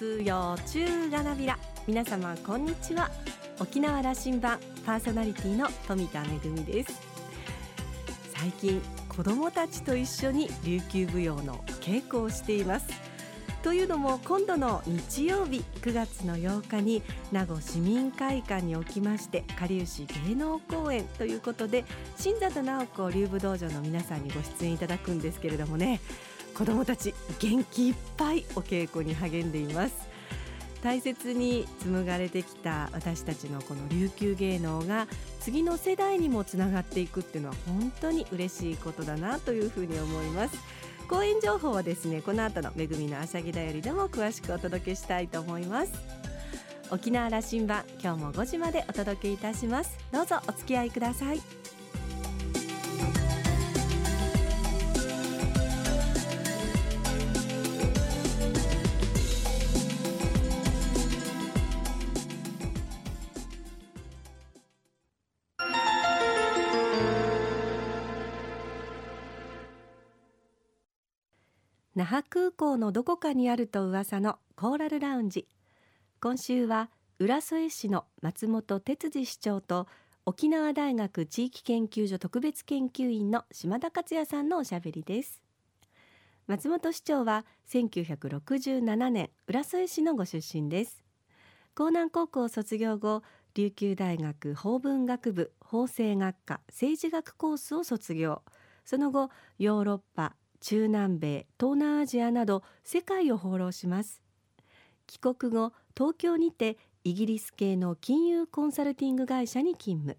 通用中がなびら。皆様こんにちは。沖縄羅針盤パーソナリティの富田恵です。最近子どもたちと一緒に琉球舞踊の稽古をしています。というのも今度の日曜日9月の8日に名護市民会館におきましてかりゆし芸能公演ということで新里直子竜武道場の皆さんにご出演いただくんですけれどもね。子どもたち元気いっぱいお稽古に励んでいます。大切に紡がれてきた私たちのこの琉球芸能が次の世代にもつながっていくっていうのは本当に嬉しいことだなというふうに思います。公演情報はですねこの後のめぐみのあしゃぎだよりでも詳しくお届けしたいと思います。沖縄羅針盤今日も5時までお届けいたします。どうぞお付き合いください。空港のどこかにあると噂のコーラルラウンジ。今週は浦添市の松本哲司市長と沖縄大学地域研究所特別研究員の島田克也さんのおしゃべりです。松本市長は1967年浦添市のご出身です。江南高校卒業後琉球大学法文学部法政学科政治学コースを卒業。その後ヨーロッパ中南米東南アジアなど世界を放浪します。帰国後東京にてイギリス系の金融コンサルティング会社に勤務。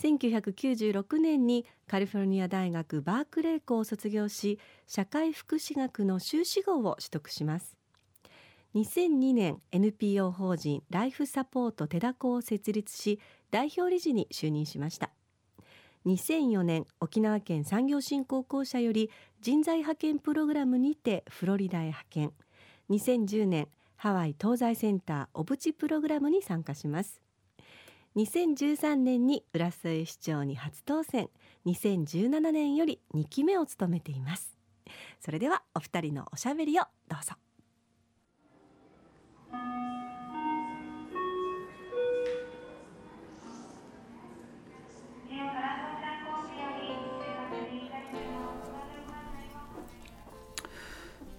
1996年にカリフォルニア大学バークレー校を卒業し社会福祉学の修士号を取得します。2002年 NPO 法人ライフサポートテダコを設立し代表理事に就任しました。2004年沖縄県産業振興公社より人材派遣プログラムにてフロリダへ派遣。2010年ハワイ東西センターオブチプログラムに参加します。2013年に浦添市長に初当選。2017年より2期目を務めています。それではお二人のおしゃべりをどうぞ。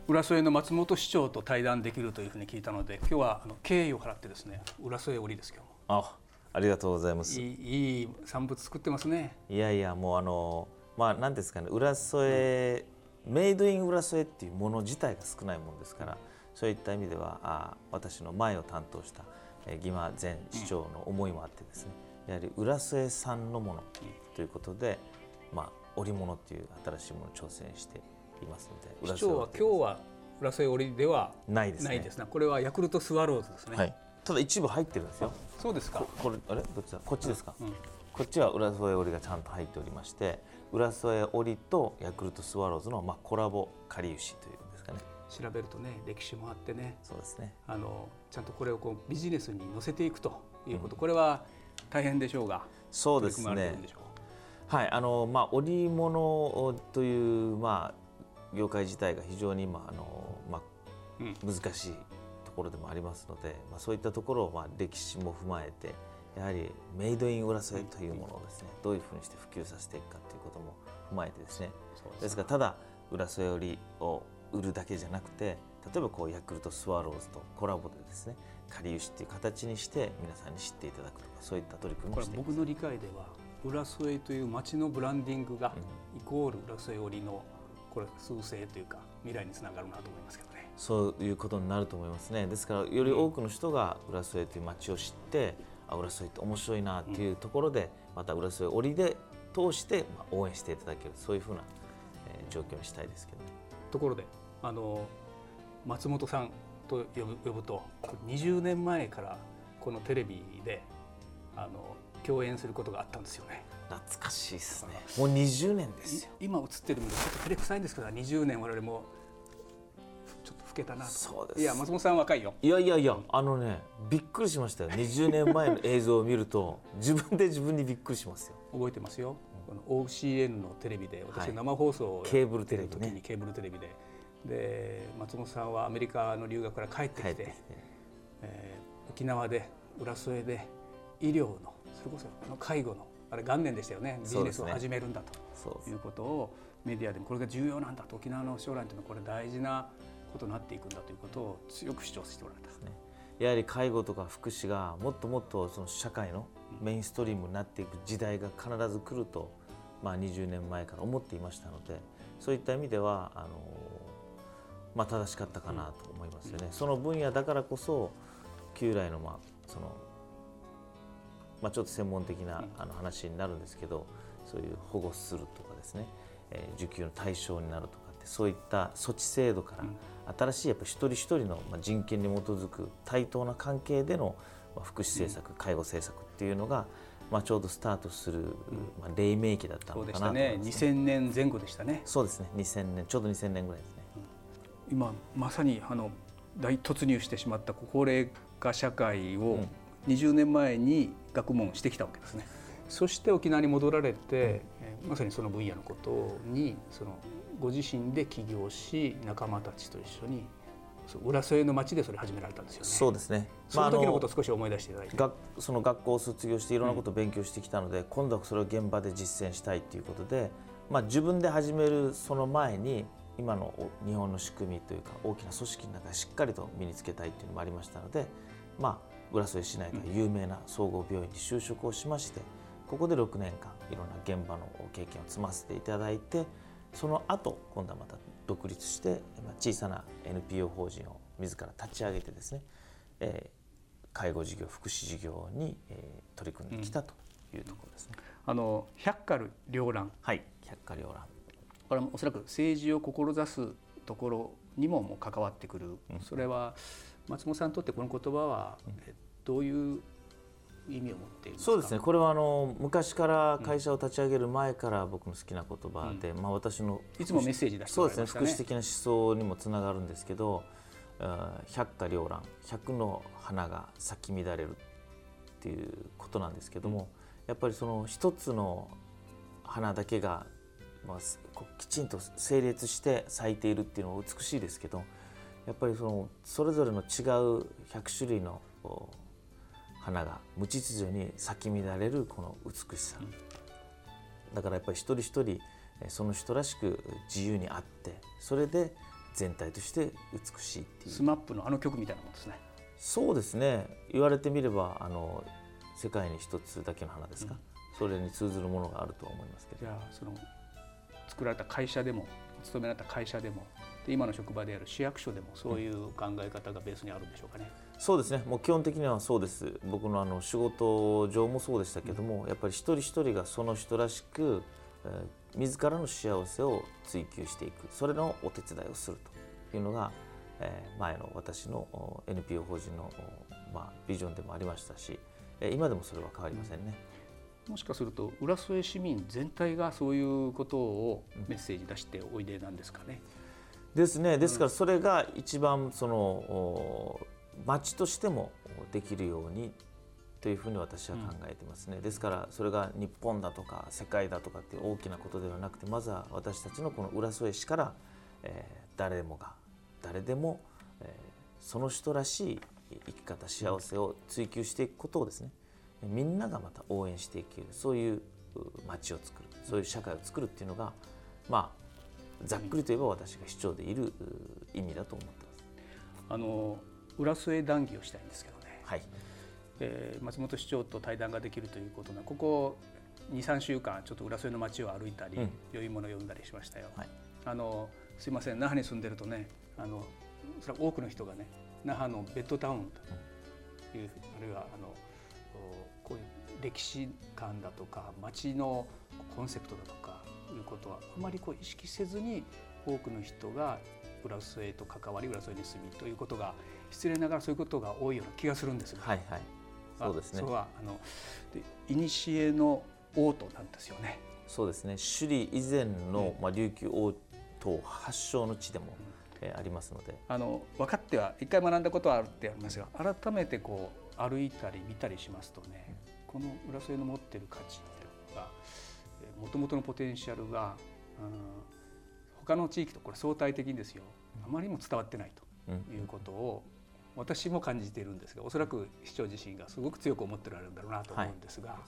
浦添の松本市長と対談できるというふうに聞いたので今日はあの敬意を払ってですね浦添織です今日あありがとうございます。いいいい産物作ってますね。いやいやもうあのまあ何ですかね浦添、うん、メイドイン浦添っていうもの自体が少ないものですから、そういった意味ではあ私の前を担当した義馬前市長の思いもあってですね、うん、やはり浦添産のものということで、まあ織物っていう新しいものに挑戦していますので市長は今日は浦添織ではないですね。ですこれはヤクルトスワローズですね、はい、ただ一部入ってるんですよ。そうですか。これあれ？どっちだ？こっちですか、うん、こっちは浦添織がちゃんと入っておりまして浦添織とヤクルトスワローズのまあコラボかりゆしというんですかね。調べるとね歴史もあってね。そうですね。あのちゃんとこれをこうビジネスに乗せていくということ、うん、これは大変でしょうがそうですね。はい。あのまあ織物というまあ業界自体が非常に今あの、まあ、難しいところでもありますので、まあ、そういったところをまあ歴史も踏まえてやはりメイドイン浦添というものをですねどういうふうにして普及させていくかということも踏まえてですね。ですからただ浦添よりを売るだけじゃなくて例えばこうヤクルトスワローズとコラボでですねかりゆしっていう形にして皆さんに知っていただくとかそういった取り組みをしています。僕の理解では浦添という街のブランディングがイコール浦添織のこれ数勢というか未来につながるなと思いますけどね。そういうことになると思いますね。ですからより多くの人が浦添という街を知ってあ浦添って面白いなっていうところで、また浦添織で通して応援していただけるそういうふうな、えー、状況にしたいですけど、ね、ところであの松本さんと呼ぶ呼ぶと20年前からこのテレビであの共演することがあったんですよね。懐かしいですね。もう20年ですよ。今映ってるのでちょっと照れくさいんですけど20年我々もちょっと老けたなそうです。いや松本さん若いよ。いやいやいやあのねびっくりしましたよ。20年前の映像を見ると自分で自分にびっくりしますよ。覚えてますよ、この OCN のテレビで私生放送をケーブルテレビね。ケーブルテレビで。で松本さんはアメリカの留学から帰ってきてて、えー、沖縄で浦添で医療のそれこそあの介護のあれ元年でしたよね。ビジネスを始めるんだと。いうことをメディアでもこれが重要なんだ。と沖縄の将来というのはこれ大事なことになっていくんだということを強く主張しておられた。ね、やはり介護とか福祉がもっともっとその社会のメインストリームになっていく時代が必ず来ると、まあ、20年前から思っていましたのでそういった意味ではあの、まあ、正しかったかなと思いますよね。その分野だからこそ旧来の,、まあそのまあ、ちょっと専門的なあの話になるんですけどそういう保護するとかですね、えー、受給の対象になるとかってそういった措置制度から新しいやっぱ一人一人の人権に基づく対等な関係での福祉政策、介護政策っていうのが、まあ、ちょうどスタートする、まあ、黎明期だったのかなと思いね、2000年前後でしたね。そうですね。2000年ちょうど2000年ぐらいですね、今まさにあの大突入してしまった高齢化社会を20年前に学問してきたわけですね、そして沖縄に戻られて、まさにその分野のことにそのご自身で起業し仲間たちと一緒に浦添の町でそれ始められたんですよね。そうですね。その時のことを少し思い出していただいて。がその学校を卒業していろんなことを勉強してきたので、うん、今度はそれを現場で実践したいということで、まあ自分で始めるその前に今の日本の仕組みというか大きな組織の中でしっかりと身につけたいというのもありましたので、まあ浦添市内の有名な総合病院に就職をしまして、ここで6年間いろんな現場の経験を積ませていただいて。その後今度はまた独立して小さな NPO 法人を自ら立ち上げてですね、えー、介護事業福祉事業に、えー、取り組んできたというところですね。あの百花繚乱はい百花繚乱これはおそらく政治を志すところにももう関わってくる、うん、それは松本さんにとってこの言葉は、うん、どういう意味を持っているそうですね。これはあの昔から会社を立ち上げる前から僕の好きな言葉で、うん、まあ、私のいつもメッセージ出して、ね、そうですね。福祉的な思想にもつながるんですけど百花繚乱百の花が咲き乱れるっていうことなんですけども、うん、やっぱりその一つの花だけが、まあ、きちんと整列して咲いているっていうのは美しいですけどやっぱりそのそれぞれの違う100種類の花が無秩序に咲き乱れるこの美しさ、だからやっぱり一人一人その人らしく自由にあってそれで全体として美しいっていう。スマップのあの曲みたいなもんですね。そうですね。言われてみればあの世界に一つだけの花ですか、うん、それに通ずるものがあるとは思いますけど。じゃあその作られた会社でも勤められた会社でもで今の職場である市役所でもそういう考え方がベースにあるんでしょうかね。そうですね。もう基本的にはそうです。僕のあの仕事上もそうでしたけども、うん、やっぱり一人一人がその人らしく、えー、自らの幸せを追求していく。それのお手伝いをするというのが、えー、前の私の NPO 法人の、まあ、ビジョンでもありましたし、えー、今でもそれは変わりませんね。もしかすると浦添市民全体がそういうことをメッセージ出しておいでなんですかね。うんですね。ですからそれが一番その町としてもできるようにというふうに私は考えてますね、うん、ですからそれが日本だとか世界だとかっていう大きなことではなくてまずは私たちのこの浦添市から、えー、誰もが誰でも、えー、その人らしい生き方幸せを追求していくことをですねみんながまた応援していけるそういう町を作るそういう社会を作るっていうのがまあざっくりといえば私が市長でいる意味だと思ってます。あの浦添談義をしたいんですけどね、はいえー、松本市長と対談ができるということなここ23週間ちょっと浦添の街を歩いたり、うん、良いものを読んだりしましたよ。はい、あのすいません那覇に住んでるとねあのそれは多くの人がね那覇のベッドタウンという、うん、あるいはあのこういう歴史観だとか街のコンセプトだとかいうことはあまりこう意識せずに多くの人が浦添と関わり浦添に住みということが失礼ながらそういうことが多いような気がするんですが、はいはい、そうですね。それはあの古の王都なんですよね。そうですね。首里以前の、まあ琉球王都発祥の地でも、えー、ありますので、あの分かっては一回学んだことはあるってありますが、改めてこう歩いたり見たりしますとね、この浦添の持ってる価値。もともとのポテンシャルが、うん、他の地域とこれ相対的にですよ。あまりにも伝わってないということを私も感じているんですがおそらく市長自身がすごく強く思ってられるんだろうなと思うんですが。はい。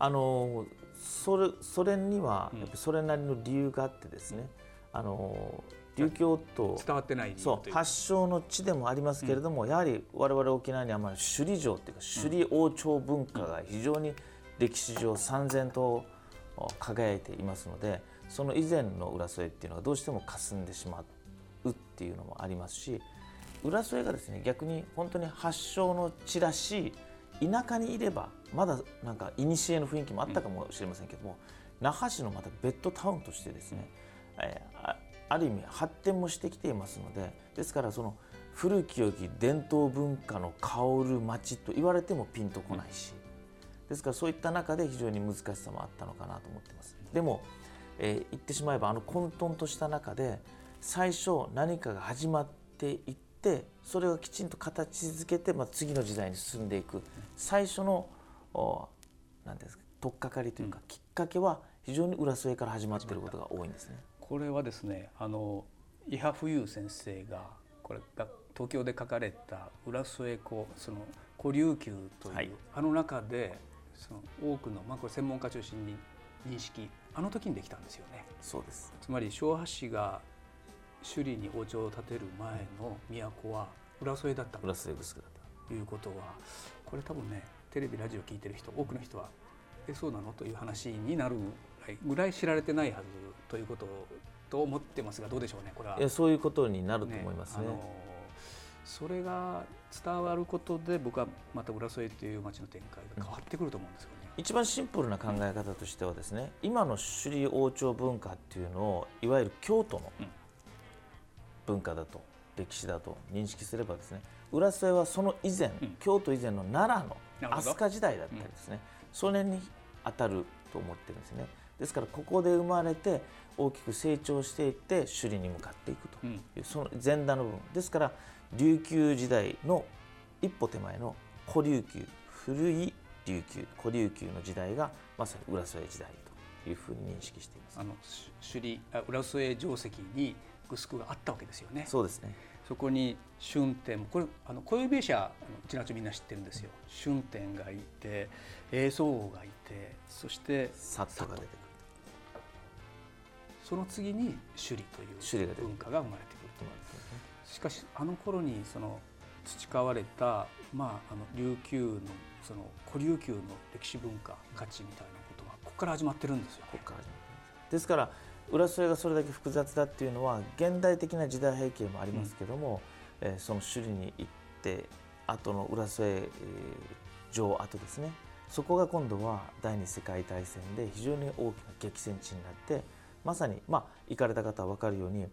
あのそれそれにはやっぱそれなりの理由があってですね、うん、あの琉球と伝わってないそう発祥の地でもありますけれども、うん、やはり我々沖縄にはま首里城っていうか首里王朝文化が非常に歴史上三千と輝いていますのでその以前の浦添っていうのがどうしても霞んでしまうっていうのもありますし浦添がですね逆に本当に発祥の地らしい田舎にいればまだなんか古の雰囲気もあったかもしれませんけども、那覇市のまたベッドタウンとしてですね、えー、ある意味発展もしてきていますのでですからその古き良き伝統文化の香る町と言われてもピンとこないしですからそういった中で非常に難しさもあったのかなと思っています。でも、えー、言ってしまえばあの混沌とした中で最初何かが始まっていってそれがきちんと形づけて、まあ、次の時代に進んでいく最初の何ですか取っかかりというか、きっかけは非常に浦添から始まっていることが多いんですね。これはですねあの伊波冬先生がこれが東京で書かれた「浦添古その古琉球」という、はい、あの中でその多くの、まあ、これ専門家中心に認識あの時にできたんですよね。そうですつまり昭和氏が首里に王朝を建てる前の都は浦添だった浦添だったということはこれ多分ねテレビラジオ聞いてる人多くの人はえそうなの？という話になるぐらい知られてないはずということと思ってますがどうでしょうねこれは。いやそういうことになると思いますね。ねそれが伝わることで僕はまた浦添という街の展開が変わってくると思うんですよね。うん、一番シンプルな考え方としてはですね今の首里王朝文化っていうのをいわゆる京都の文化だと、歴史だと認識すればですね浦添はその以前、うん、京都以前の奈良の飛鳥時代だったりですね、うん、それに当たると思ってるんですね。ですからここで生まれて大きく成長していって首里に向かっていくという、うん、その前段の部分。ですから琉球時代の一歩手前の古琉球古い琉球古琉球の時代がまさに浦添時代というふうに認識しています。あの首里浦添城跡にグスクがあったわけですよね。そうですね。そこに春天これあの小指社うちの町みんな知ってるんですよ。春天がいて栄宗王がいてそしてサットが出てくる。その次に首里という文化が生まれて。しかしあの頃にその培われた、まあ、あの琉球のその古琉球の歴史文化価値みたいなことはここから始まってるんですよ、ね、ここから始まってです。から浦添がそれだけ複雑だっていうのは現代的な時代背景もありますけども、うん、えー、その首里に行って後の浦添、えー、城跡ですね。そこが今度は第二次世界大戦で非常に大きな激戦地になってまさにまあ行かれた方は分かるように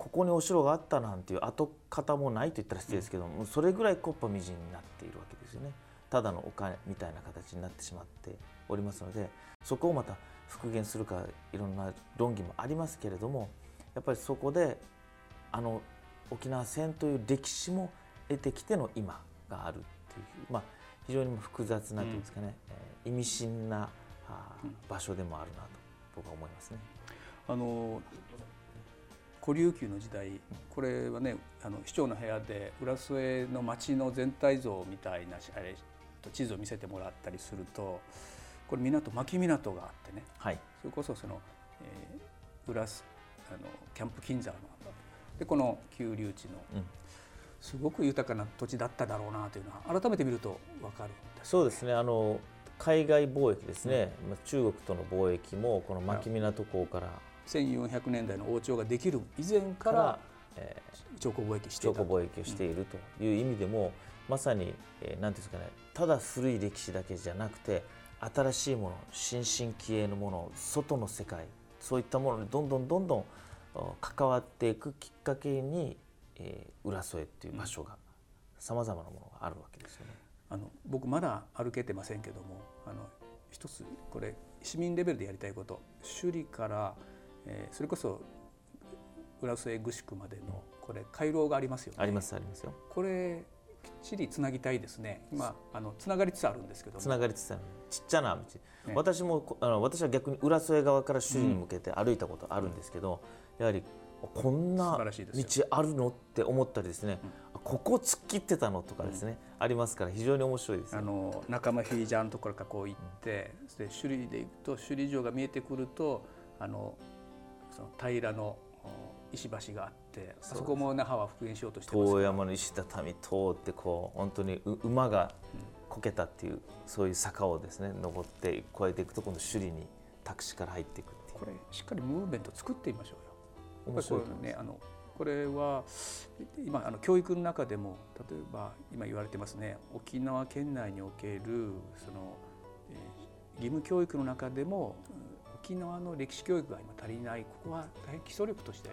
ここにお城があったなんていう跡形もないと言ったら失礼ですけども、それぐらい木っ端みじんになっているわけですよね。ただのお金みたいな形になってしまっておりますのでそこをまた復元するかいろんな論議もありますけれどもやっぱりそこであの沖縄戦という歴史も得てきての今があるっていう、まあ、非常に複雑なというんですかね、うん、意味深な場所でもあるなと僕は思いますね。あの古琉球の時代これはねあの市長の部屋で浦添の町の全体像みたいなあれ地図を見せてもらったりするとこれ港牧港があってね、はい、それこそその、えー、浦あのキャンプ金沢のでこの旧流地の、すごく豊かな土地だっただろうなというのは改めて見ると分かるそうですね。あの海外貿易ですね、うん、中国との貿易もこの牧港港から1400年代の王朝ができる以前から、えー、長江貿易して長江貿易をしているという意味でも、うん、まさに、えー、なんですかねただ古い歴史だけじゃなくて新しいもの新進気鋭のもの外の世界そういったものにどんどんどんどん関わっていくきっかけに、えー、浦添っていう場所がさまざまなものがあるわけですよね。あの僕まだ歩けてませんけどもあの一つこれ市民レベルでやりたいこと首里からえー、それこそ浦添具宿までのこれ回廊がありますよね。ありますありますよ。これきっちりつなぎたいですね。今あのつながりつつあるんですけどつながりつつある。ちっちゃな道、ね、私もあの私は逆に浦添側から首里に向けて歩いたことあるんですけど、うん、やはりこんな道あるのって思ったりですね、うん、ここ突っ切ってたのとかですね、うん、ありますから非常に面白いです、あの仲間フィージャーのところからこう行って、で首里で行くと首里城が見えてくるとあのその平らの石橋があってあそこも那覇は復元しようとしてます。遠山の石畳通ってこう本当に馬がこけたっていう、そういう坂をですね登って越えていくと今度首里にタクシーから入っていくっていう。これしっかりムーブメント作ってみましょうよ。面白いねあのこれは今あの教育の中でも例えば今言われてますね。沖縄県内におけるその、えー、義務教育の中でも沖縄の歴史教育が今足りないここは大変基礎力として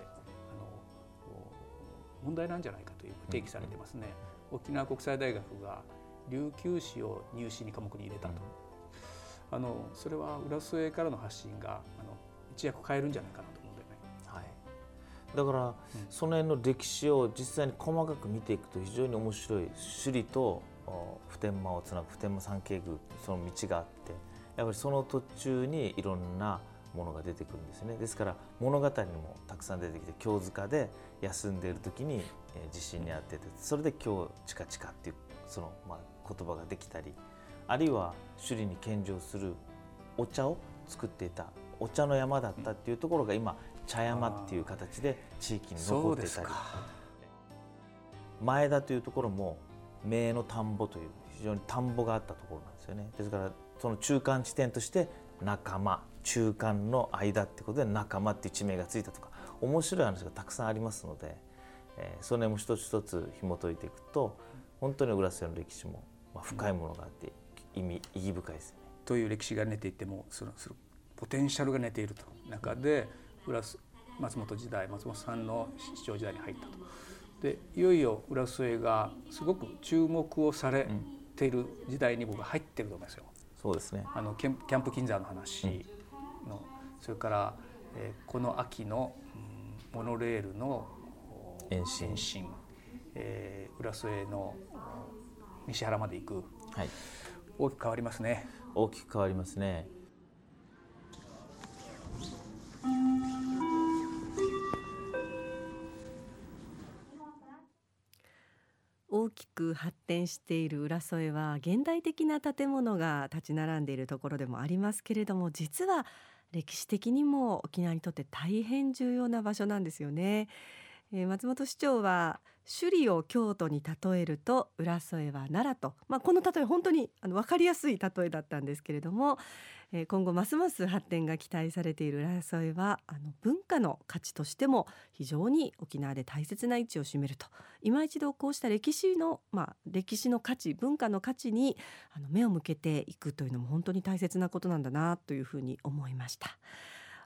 問題なんじゃないかという定義されてますね。沖縄国際大学が琉球史を入試に科目に入れたと、うん、あのそれは浦添からの発信があの一躍変えるんじゃないかなと思うんだよね。はい、だから、うん、その辺の歴史を実際に細かく見ていくと非常に面白い首里と普天間をつなぐ普天間三景宮その道があってやっぱりその途中にいろんなものが出てくるんですね。ですから物語にもたくさん出てきて京塚で休んでいる時に、地震に遭っててそれで今日チカチカっていうその、まあ、言葉ができたりあるいは首里に献上するお茶を作っていたお茶の山だったっていうところが今茶山っていう形で地域に残ってたり。前田というところも名の田んぼという非常に田んぼがあったところなんですよね。ですからその中間地点として仲間中間の間ってことで仲間っていう地名がついたとか面白い話がたくさんありますので、えー、それも一つ一つ紐解いていくと本当に浦添の歴史も、まあ、深いものがあって意味意義深いですね。という歴史が寝ていてもそのそのポテンシャルが寝ていると中で浦松本時代松本さんの市長時代に入ったと。でいよいよ浦添がすごく注目をされている時代に僕は入ってると思いますよ。そうですね。あのキャンプ金山の話の、うん、それから、えー、この秋の、うん、モノレールの延伸。延伸、えー、浦添の西原まで行く、はい、大きく変わりますね。大きく変わりますねきく発展している浦添は現代的な建物が立ち並んでいるところでもありますけれども実は歴史的にも沖縄にとって大変重要な場所なんですよね。えー、松本市長は首里を京都に例えると浦添は奈良と、まあ、この例え本当にあの分かりやすい例えだったんですけれども、えー、今後ますます発展が期待されている浦添はあの文化の価値としても非常に沖縄で大切な位置を占めると今一度こうした歴史の、まあ、歴史の価値文化の価値にあの目を向けていくというのも本当に大切なことなんだなというふうに思いました。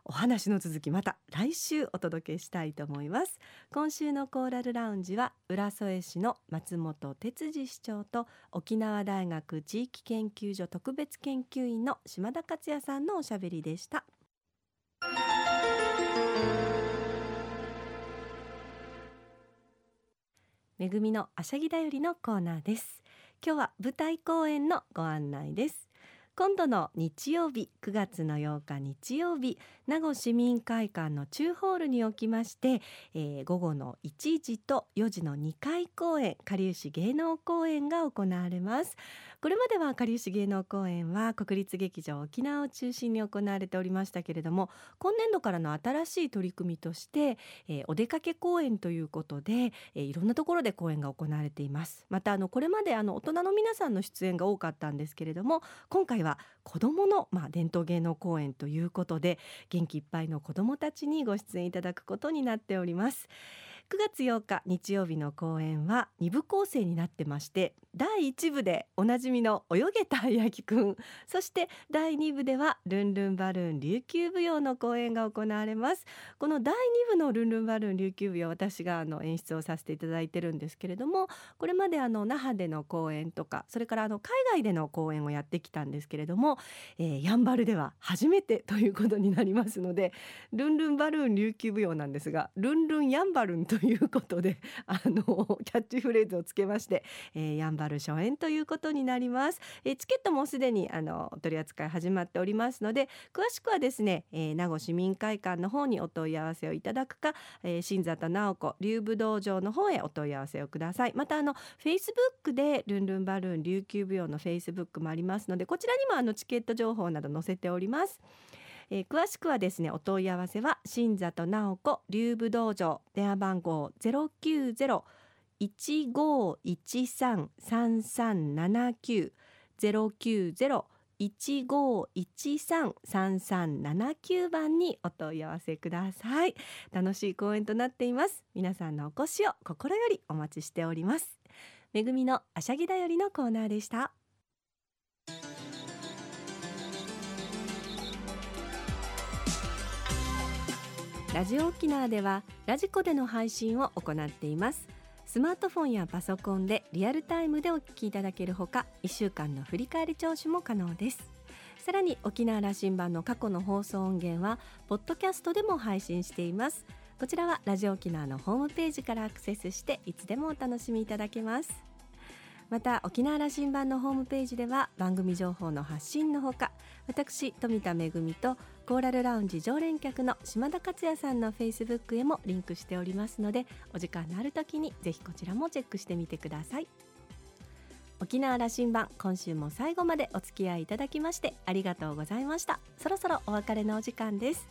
お話の続きまた来週お届けしたいと思います。今週のコーラルラウンジは浦添市の松本哲司市長と沖縄大学地域研究所特別研究員の島田克也さんのおしゃべりでした。めぐみのあしゃぎだよりのコーナーです。今日は舞台公演のご案内です。今度の日曜日9月の8日日曜日名護市民会館の中ホールにおきまして、えー、午後の1時と4時の2回公演かりゆし芸能公演が行われます。これまではかりゆし芸能公演は国立劇場沖縄を中心に行われておりましたけれども今年度からの新しい取り組みとして、えー、お出かけ公演ということで、えー、いろんなところで公演が行われています。またあのこれまであの大人の皆さんの出演が多かったんですけれども今回は子どもの、まあ、伝統芸能公演ということで元気いっぱいの子どもたちにご出演いただくことになっております。9月8日日曜日の公演は2部構成になってまして第1部でおなじみの泳げたやきくんそして第2部ではルンルンバルーン琉球舞踊の公演が行われます。この第2部のルンルンバルーン琉球舞踊私があの演出をさせていただいてるんですけれどもこれまであの那覇での公演とかそれからあの海外での公演をやってきたんですけれども、えー、やんばるでは初めてということになりますのでルンルンバルーン琉球舞踊なんですがルンルンやんばるんとということで あのキャッチフレーズをつけまして、えー、やんばる初演ということになります、えー、チケットもすでにあの取り扱い始まっておりますので詳しくはですね、えー、名護市民会館の方にお問い合わせをいただくか、えー、新里直子竜武道場の方へお問い合わせをください。またあのフェイスブックでルンルンバルーン琉球舞踊のフェイスブックもありますのでこちらにもあのチケット情報など載せております。えー、詳しくはですねお問い合わせは新里直子竜武道場電話番号ゼロ九ゼロ一五一三三三七九ゼロ九ゼロ一五一三三三七九番にお問い合わせください。楽しい公演となっています。皆さんのお越しを心よりお待ちしております。めぐみのあしゃぎだよりのコーナーでした。ラジオ沖縄ではラジコでの配信を行っています。スマートフォンやパソコンでリアルタイムでお聞きいただけるほか1週間の振り返り聴取も可能です。さらに沖縄羅針盤の過去の放送音源はポッドキャストでも配信しています。こちらはラジオ沖縄のホームページからアクセスしていつでもお楽しみいただけます。また沖縄羅針盤のホームページでは番組情報の発信のほか私富田恵とコーラルラウンジ常連客の島田克也さんのフェイスブックへもリンクしておりますのでお時間のある時にぜひこちらもチェックしてみてください。沖縄羅針盤今週も最後までお付き合いいただきましてありがとうございました。そろそろお別れのお時間です。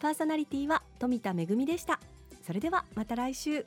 パーソナリティは富田恵でした。それではまた来週。